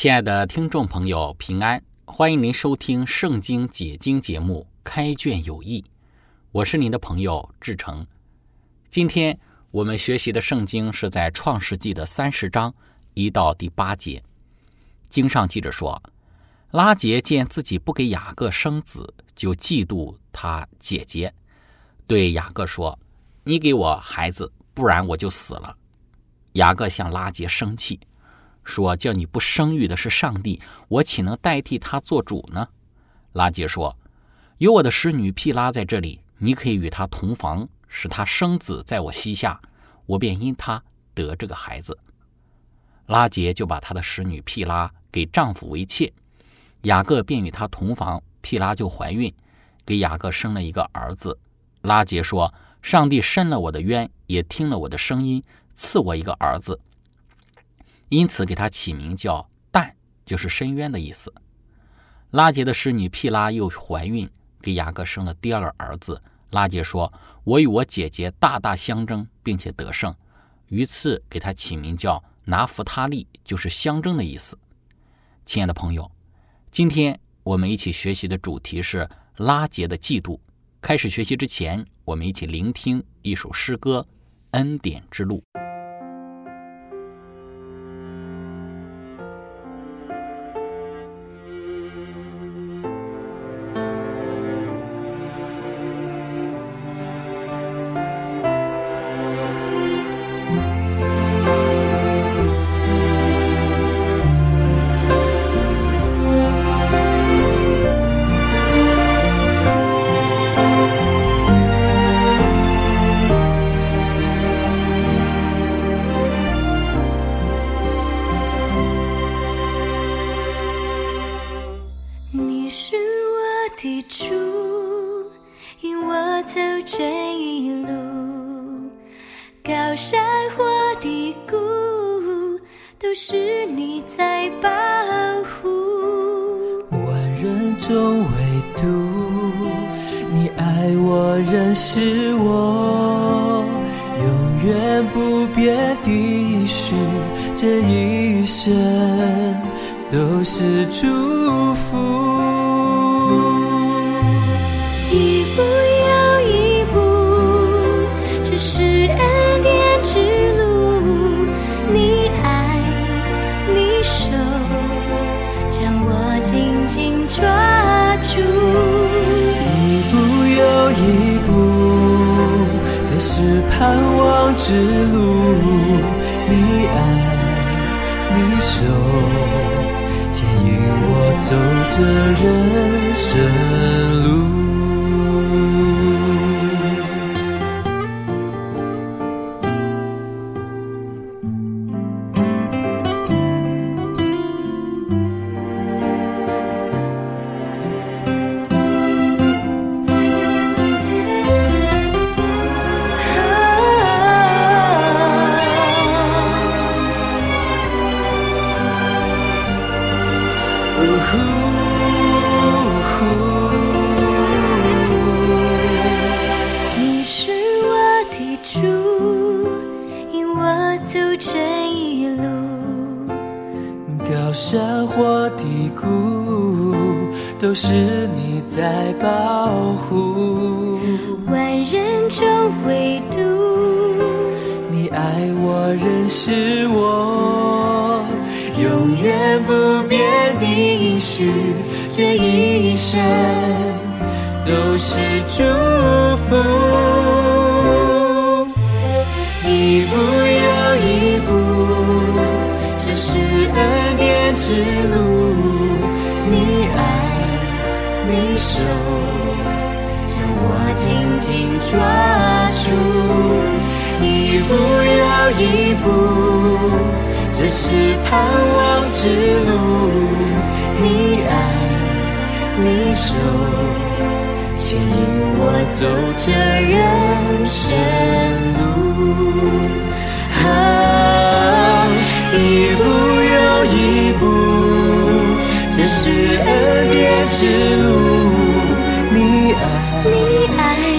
亲爱的听众朋友，平安！欢迎您收听《圣经解经》节目《开卷有益》，我是您的朋友志成。今天我们学习的圣经是在《创世纪》的三十章一到第八节。经上记着说，拉杰见自己不给雅各生子，就嫉妒他姐姐，对雅各说：“你给我孩子，不然我就死了。”雅各向拉杰生气。说叫你不生育的是上帝，我岂能代替他做主呢？拉杰说：“有我的使女毗拉在这里，你可以与她同房，使她生子在我膝下，我便因她得这个孩子。”拉杰就把他的使女毗拉给丈夫为妾，雅各便与她同房，毗拉就怀孕，给雅各生了一个儿子。拉杰说：“上帝伸了我的冤，也听了我的声音，赐我一个儿子。”因此，给他起名叫“但”，就是深渊的意思。拉杰的侍女毗拉又怀孕，给雅各生了第二个儿子。拉杰说：“我与我姐姐大大相争，并且得胜。”于是给他起名叫拿弗他利，就是相争的意思。亲爱的朋友，今天我们一起学习的主题是拉杰的嫉妒。开始学习之前，我们一起聆听一首诗歌《恩典之路》。之路，你爱，你守，牵引我走这人生路。都是你在保护，万人中唯独你爱我，认识我，永远不变的。应许，这一生都是祝福。一步又一步，这是恩典之路。紧紧抓住。一步又一步。这是盼望之路，你爱，你守，牵引我走这人生路。啊，一步又一步，这是恩典之路，你爱，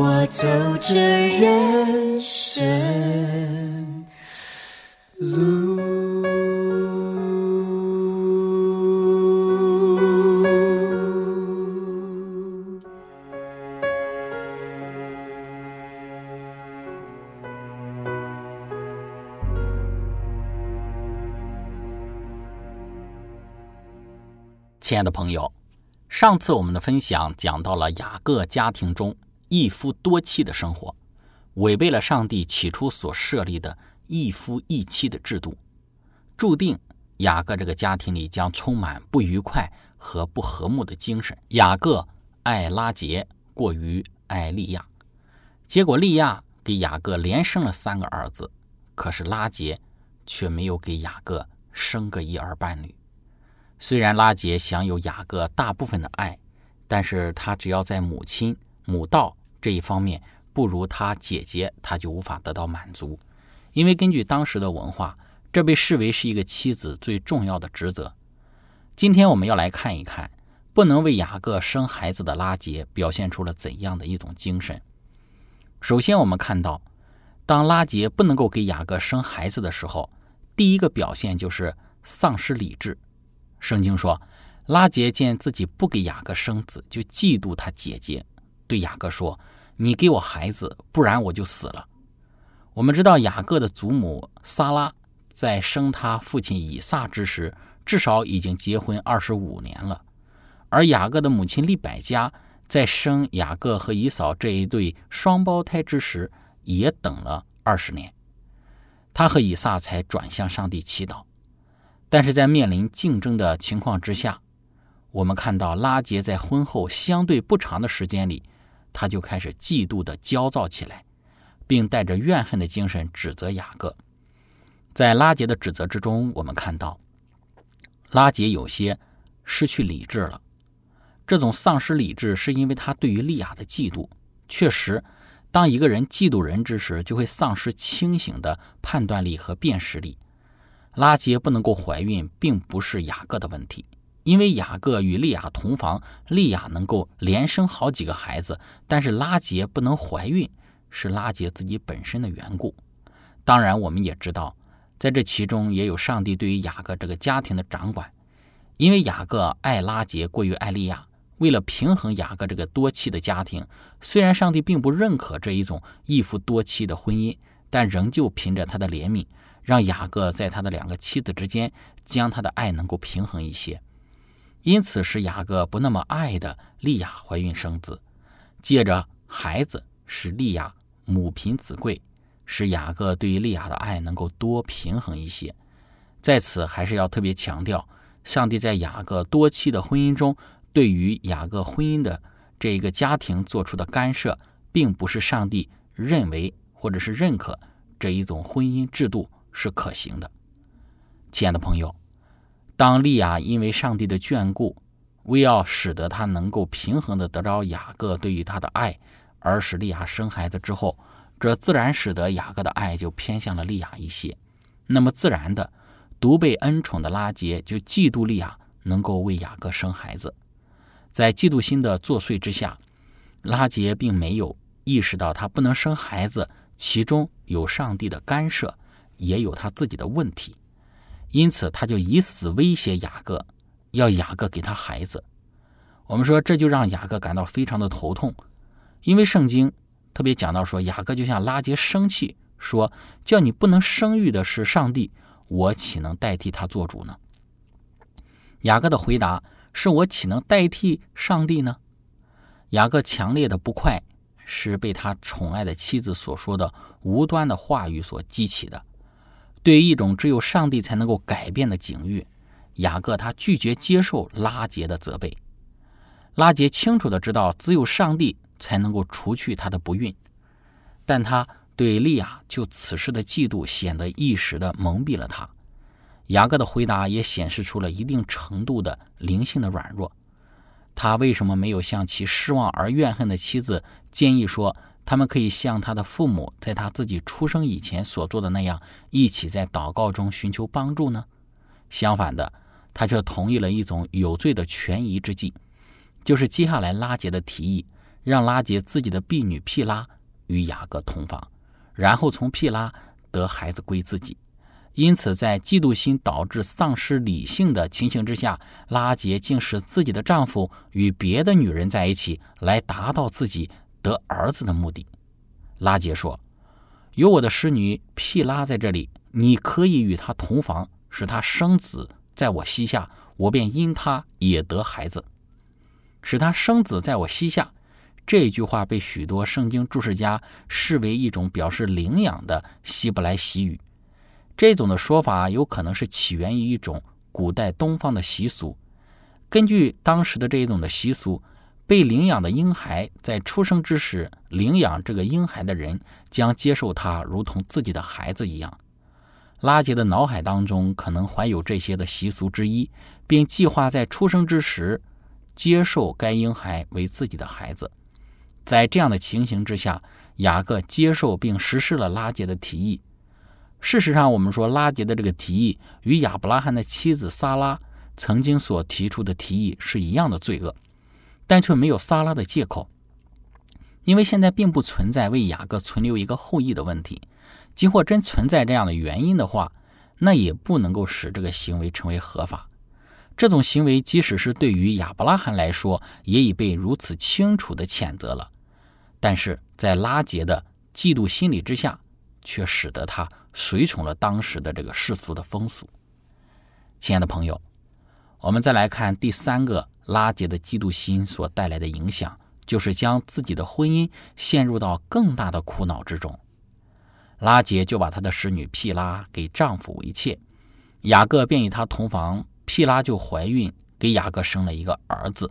我走着人生路。亲爱的朋友，上次我们的分享讲到了雅各家庭中一夫多妻的生活，违背了上帝起初所设立的一夫一妻的制度，注定雅各这个家庭里将充满不愉快和不和睦的精神。雅各爱拉杰过于爱利亚，结果利亚给雅各连生了三个儿子，可是拉杰却没有给雅各生个一儿半女。虽然拉杰享有雅各大部分的爱，但是他只要在母亲母道这一方面不如他姐姐，他就无法得到满足。因为根据当时的文化，这被视为是一个妻子最重要的职责。今天我们要来看一看，不能为雅各生孩子的拉杰表现出了怎样的一种精神。首先，我们看到，当拉杰不能够给雅各生孩子的时候，第一个表现就是丧失理智。圣经说，拉杰见自己不给雅各生子，就嫉妒他姐姐，对雅各说：“你给我孩子，不然我就死了。”我们知道雅各的祖母撒拉在生他父亲以撒之时，至少已经结婚二十五年了；而雅各的母亲利百加在生雅各和以扫这一对双胞胎之时，也等了二十年，他和以撒才转向上帝祈祷。但是在面临竞争的情况之下，我们看到拉杰在婚后相对不长的时间里，他就开始嫉妒的焦躁起来，并带着怨恨的精神指责雅各。在拉杰的指责之中，我们看到拉杰有些失去理智了。这种丧失理智是因为他对于利亚的嫉妒。确实，当一个人嫉妒人之时，就会丧失清醒的判断力和辨识力。拉杰不能够怀孕，并不是雅各的问题，因为雅各与利亚同房，利亚能够连生好几个孩子，但是拉杰不能怀孕，是拉杰自己本身的缘故。当然，我们也知道，在这其中也有上帝对于雅各这个家庭的掌管，因为雅各爱拉杰过于爱利亚，为了平衡雅各这个多妻的家庭，虽然上帝并不认可这一种一夫多妻的婚姻，但仍旧凭着他的怜悯。让雅各在他的两个妻子之间，将他的爱能够平衡一些，因此使雅各不那么爱的利亚怀孕生子，借着孩子使利亚母凭子贵，使雅各对于利亚的爱能够多平衡一些。在此还是要特别强调，上帝在雅各多妻的婚姻中，对于雅各婚姻的这一个家庭做出的干涉，并不是上帝认为或者是认可这一种婚姻制度。是可行的，亲爱的朋友。当利亚因为上帝的眷顾，为要使得他能够平衡的得着雅各对于他的爱，而使利亚生孩子之后，这自然使得雅各的爱就偏向了利亚一些。那么自然的，独被恩宠的拉杰就嫉妒利亚能够为雅各生孩子。在嫉妒心的作祟之下，拉杰并没有意识到他不能生孩子，其中有上帝的干涉，也有他自己的问题，因此他就以死威胁雅各，要雅各给他孩子。我们说这就让雅各感到非常的头痛，因为圣经特别讲到说，雅各就像拉杰生气，说叫你不能生育的是上帝，我岂能代替他做主呢？雅各的回答是我岂能代替上帝呢？雅各强烈的不快是被他宠爱的妻子所说的无端的话语所激起的。对于一种只有上帝才能够改变的境遇，雅各他拒绝接受拉杰的责备。拉杰清楚的知道，只有上帝才能够除去他的不孕，但他对利亚就此事的嫉妒显得一时的蒙蔽了他。雅各的回答也显示出了一定程度的灵性的软弱。他为什么没有向其失望而怨恨的妻子建议说，他们可以像他的父母在他自己出生以前所做的那样，一起在祷告中寻求帮助呢？相反的，他却同意了一种有罪的权宜之计，就是接下来拉杰的提议，让拉杰自己的婢女毗拉与雅各同房，然后从毗拉得孩子归自己。因此，在嫉妒心导致丧失理性的情形之下，拉杰竟使自己的丈夫与别的女人在一起，来达到自己得儿子的目的。拉杰说：“有我的侍女毗拉在这里，你可以与她同房，使她生子在我膝下，我便因她也得孩子。使她生子在我膝下。”这句话被许多圣经注释家视为一种表示领养的希伯来习语。这种的说法有可能是起源于一种古代东方的习俗。根据当时的这一种的习俗，被领养的婴孩在出生之时，领养这个婴孩的人将接受他如同自己的孩子一样。拉杰的脑海当中可能怀有这些的习俗之一，并计划在出生之时接受该婴孩为自己的孩子。在这样的情形之下，雅各接受并实施了拉杰的提议。事实上，我们说拉杰的这个提议与亚伯拉罕的妻子撒拉曾经所提出的提议是一样的罪恶，但却没有撒拉的借口，因为现在并不存在为雅各存留一个后裔的问题。即或真存在这样的原因的话，那也不能够使这个行为成为合法。这种行为即使是对于亚伯拉罕来说，也已被如此清楚的谴责了。但是在拉杰的嫉妒心理之下，却使得他。随从了当时的这个世俗的风俗。亲爱的朋友，我们再来看第三个拉杰的嫉妒心所带来的影响，就是将自己的婚姻陷入到更大的苦恼之中。拉杰就把他的使女毗拉给丈夫为妾，雅各便与她同房，毗拉就怀孕，给雅各生了一个儿子。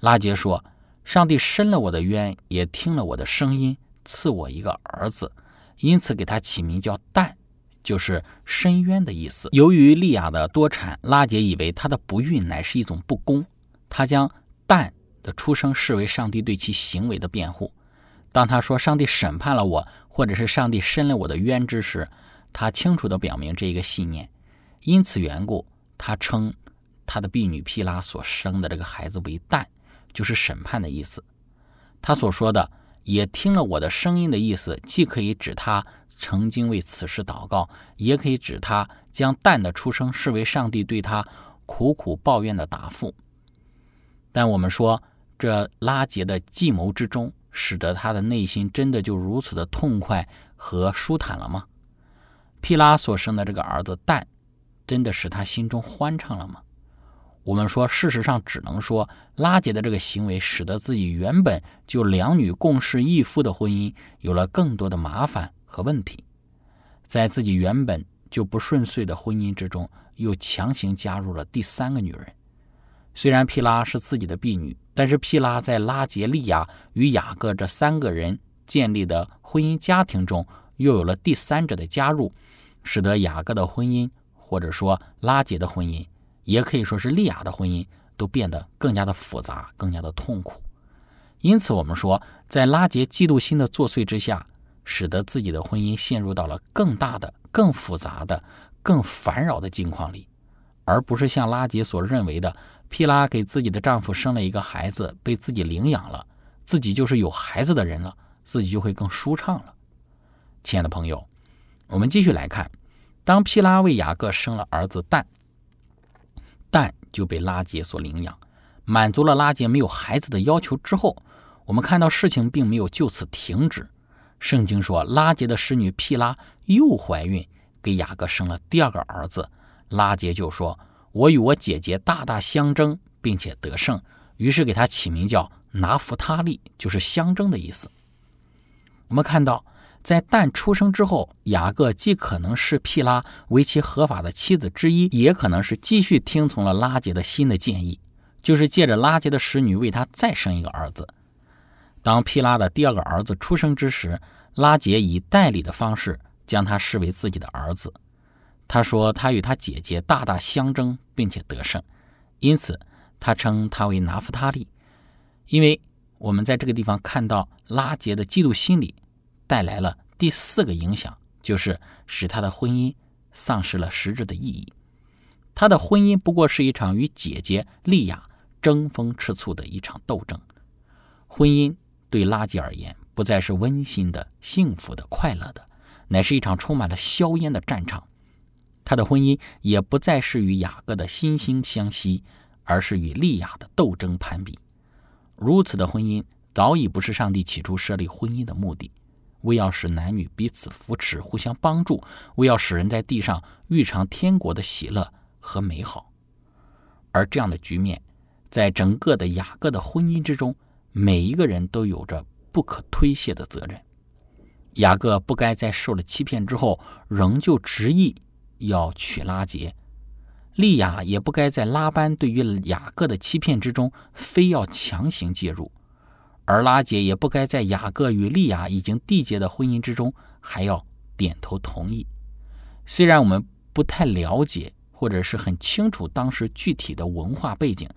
拉杰说：“上帝伸了我的冤，也听了我的声音，赐我一个儿子。”因此，给他起名叫“但”，就是深渊的意思。由于利亚的多产，拉杰以为她的不孕乃是一种不公，他将“蛋”的出生视为上帝对其行为的辩护。当他说“上帝审判了我”或者是“上帝伸了我的冤”之时，他清楚地表明这一个信念。因此缘故，他称他的婢女毗拉所生的这个孩子为“蛋”，就是审判的意思。他所说的。也听了我的声音的意思，既可以指他曾经为此事祷告，也可以指他将蛋的出生视为上帝对他苦苦抱怨的答复。但我们说，这拉杰的计谋之中，使得他的内心真的就如此的痛快和舒坦了吗？皮拉所生的这个儿子蛋，真的使他心中欢畅了吗？我们说，事实上只能说，拉杰的这个行为使得自己原本就两女共侍一夫的婚姻有了更多的麻烦和问题，在自己原本就不顺遂的婚姻之中，又强行加入了第三个女人。虽然皮拉是自己的婢女，但是皮拉在拉杰利亚与雅各这三个人建立的婚姻家庭中，又有了第三者的加入，使得雅各的婚姻，或者说拉杰的婚姻。也可以说是利亚的婚姻都变得更加的复杂，更加的痛苦。因此，我们说，在拉杰嫉妒心的作祟之下，使得自己的婚姻陷入到了更大的、更复杂的、更烦扰的境况里。而不是像拉杰所认为的，皮拉给自己的丈夫生了一个孩子，被自己领养了，自己就是有孩子的人了，自己就会更舒畅了。亲爱的朋友，我们继续来看，当皮拉为雅各生了儿子但，但就被拉杰所领养，满足了拉杰没有孩子的要求之后，我们看到事情并没有就此停止。圣经说，拉杰的使女皮拉又怀孕，给雅各生了第二个儿子。拉杰就说：“我与我姐姐大大相争，并且得胜。”于是给他起名叫拿弗他利，就是相争的意思。我们看到，在蛋出生之后，雅各既可能是毗拉为其合法的妻子之一，也可能是继续听从了拉杰的新的建议，就是借着拉杰的使女为他再生一个儿子。当皮拉的第二个儿子出生之时，拉杰以代理的方式将他视为自己的儿子。他说他与他姐姐大大相争，并且得胜，因此他称他为拿夫他利。因为我们在这个地方看到拉杰的嫉妒心理带来了第四个影响，就是使他的婚姻丧失了实质的意义。他的婚姻不过是一场与姐姐莉亚争风吃醋的一场斗争，婚姻。对拉吉而言，不再是温馨的、幸福的、快乐的，乃是一场充满了硝烟的战场。他的婚姻也不再是与雅各的惺惺相惜，而是与利亚的斗争攀比。如此的婚姻早已不是上帝起初设立婚姻的目的，为要使男女彼此扶持、互相帮助，为要使人在地上遇尝天国的喜乐和美好。而这样的局面，在整个的雅各的婚姻之中。每一个人都有着不可推卸的责任。雅各不该在受了欺骗之后，仍旧执意要娶拉杰；利亚也不该在拉班对于雅各的欺骗之中，非要强行介入；而拉杰也不该在雅各与利亚已经缔结的婚姻之中，还要点头同意。虽然我们不太了解，或者是很清楚当时具体的文化背景。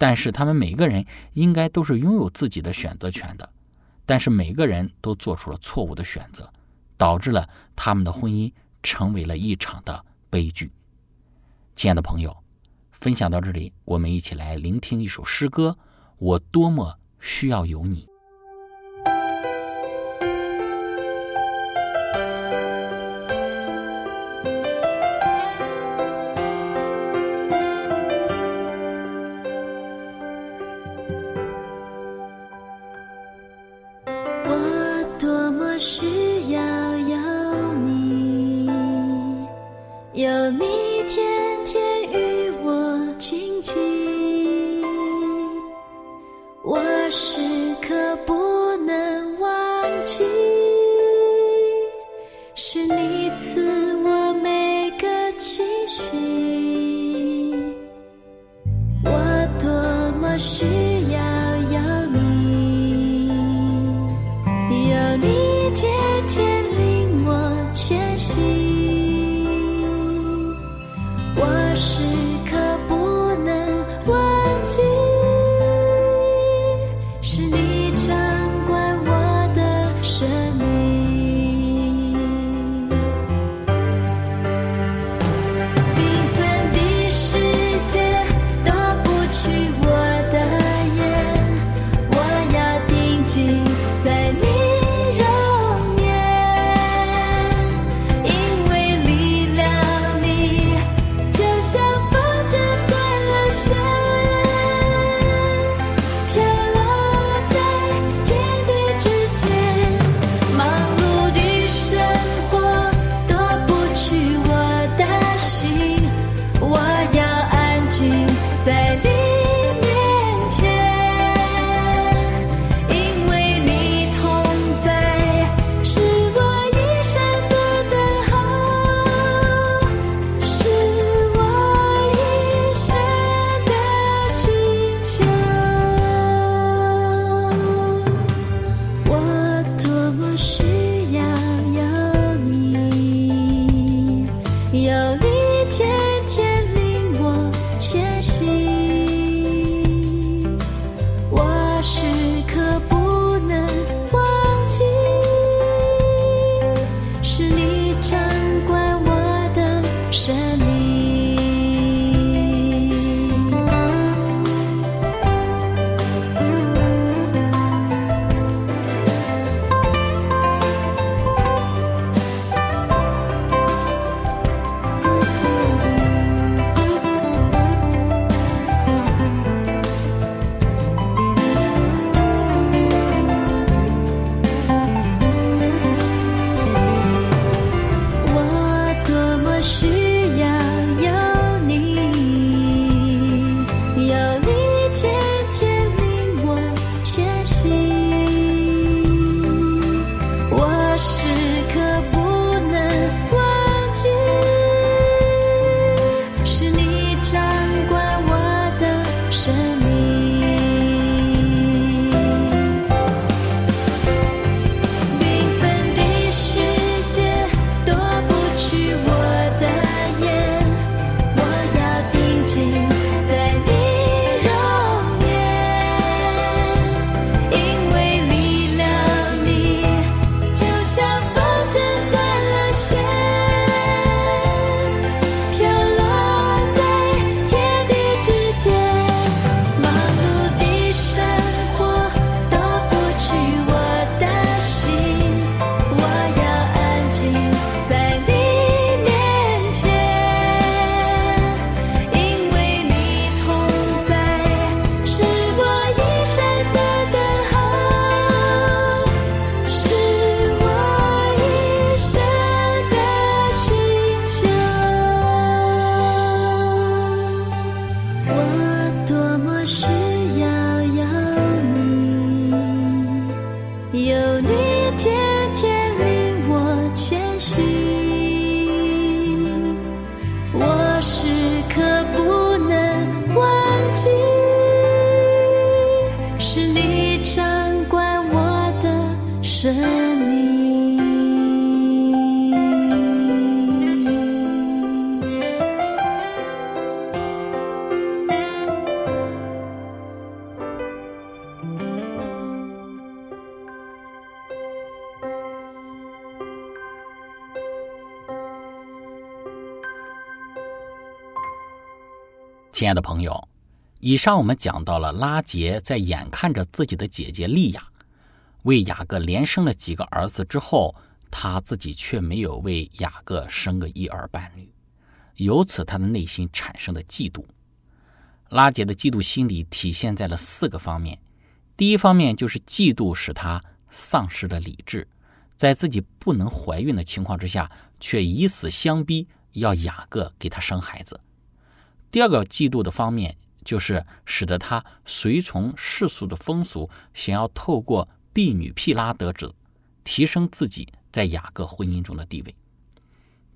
但是他们每个人应该都是拥有自己的选择权的，但是每个人都做出了错误的选择，导致了他们的婚姻成为了一场的悲剧。亲爱的朋友，分享到这里，我们一起来聆听一首诗歌：我多么需要有你。亲爱的朋友，以上我们讲到了拉杰在眼看着自己的姐姐莉亚为雅各连生了几个儿子之后，他自己却没有为雅各生个一儿半女，由此他的内心产生的嫉妒。拉杰的嫉妒心理体现在了四个方面。第一方面就是嫉妒使他丧失了理智，在自己不能怀孕的情况之下，却以死相逼要雅各给他生孩子。第二个嫉妒的方面就是使得他随从世俗的风俗，想要透过婢女毗拉得子，提升自己在雅各婚姻中的地位。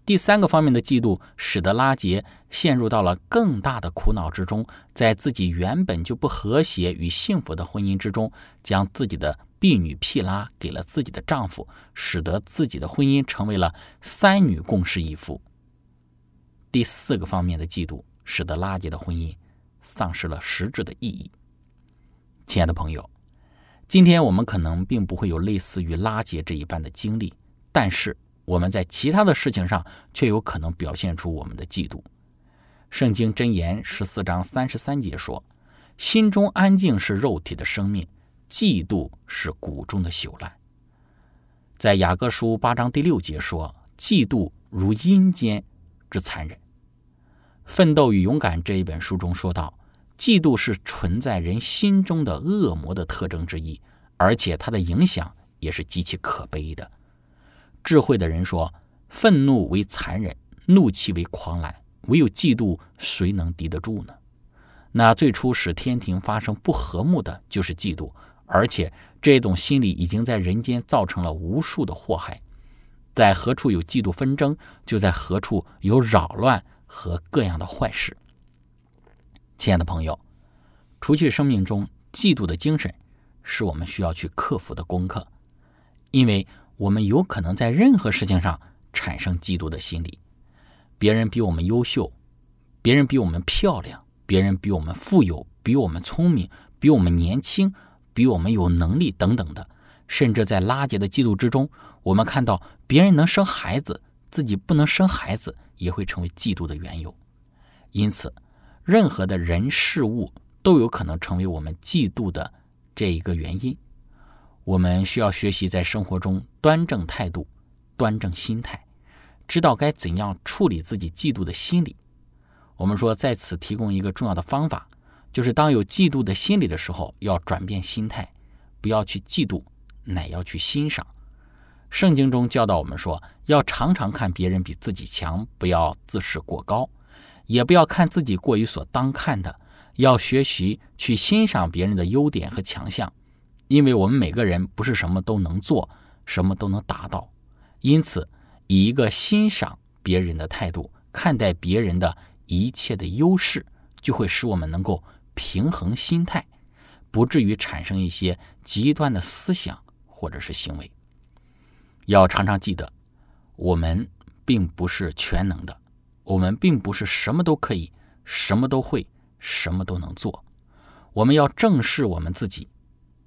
第三个方面的嫉妒，使得拉杰陷入到了更大的苦恼之中，在自己原本就不和谐与幸福的婚姻之中，将自己的婢女毗拉给了自己的丈夫，使得自己的婚姻成为了三女共侍一夫。第四个方面的嫉妒，使得拉杰的婚姻丧失了实质的意义。亲爱的朋友，今天我们可能并不会有类似于拉杰这一般的经历，但是。我们在其他的事情上却有可能表现出我们的嫉妒。圣经箴言十四章三十三节说：“心中安静是肉体的生命，嫉妒是骨中的朽烂。”在雅各书八章第六节说：“嫉妒如阴间之残忍。”《奋斗与勇敢》这一本书中说道：“嫉妒是存在人心中的恶魔的特征之一，而且它的影响也是极其可悲的。”智慧的人说：“愤怒为残忍，怒气为狂澜，唯有嫉妒，谁能敌得住呢？”那最初使天庭发生不和睦的，就是嫉妒，而且这种心理已经在人间造成了无数的祸害。在何处有嫉妒纷争，就在何处有扰乱和各样的坏事。亲爱的朋友，除去生命中嫉妒的精神，是我们需要去克服的功课，因为。我们有可能在任何事情上产生嫉妒的心理，别人比我们优秀，别人比我们漂亮，别人比我们富有，比我们聪明，比我们年轻，比我们有能力等等的，甚至在拉结的嫉妒之中，我们看到别人能生孩子，自己不能生孩子，也会成为嫉妒的缘由。因此，任何的人事物都有可能成为我们嫉妒的这一个原因。我们需要学习在生活中端正态度、端正心态，知道该怎样处理自己嫉妒的心理。我们说，在此提供一个重要的方法，就是当有嫉妒的心理的时候，要转变心态，不要去嫉妒，乃要去欣赏。圣经中教导我们说，要常常看别人比自己强，不要自视过高，也不要看自己过于所当看的，要学习去欣赏别人的优点和强项。因为我们每个人不是什么都能做，什么都能达到，因此以一个欣赏别人的态度看待别人的一切的优势，就会使我们能够平衡心态，不至于产生一些极端的思想或者是行为。要常常记得，我们并不是全能的，我们并不是什么都可以、什么都会、什么都能做。我们要正视我们自己。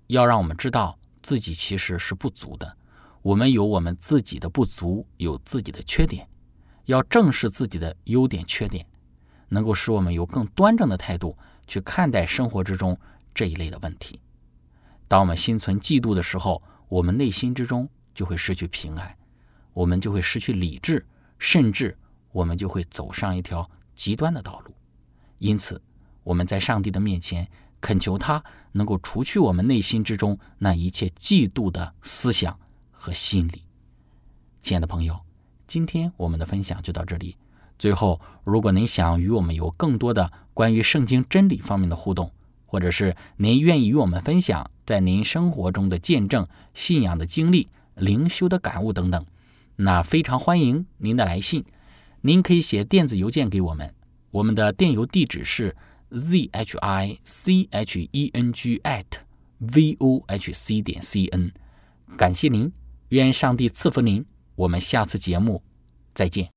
要让我们知道自己其实是不足的，我们有我们自己的不足，有自己的缺点，要正视自己的优点缺点，能够使我们有更端正的态度去看待生活之中这一类的问题。当我们心存嫉妒的时候，我们内心之中就会失去平安，我们就会失去理智，甚至我们就会走上一条极端的道路。因此，我们在上帝的面前。恳求他能够除去我们内心之中那一切嫉妒的思想和心理。亲爱的朋友，今天我们的分享就到这里。最后，如果您想与我们有更多的关于圣经真理方面的互动，或者是您愿意与我们分享在您生活中的见证、信仰的经历、灵修的感悟等等，那非常欢迎您的来信。您可以写电子邮件给我们，我们的电邮地址是。z h i c h e n g at v o h c 点 c n，感谢您，愿上帝赐福您，我们下次节目再见。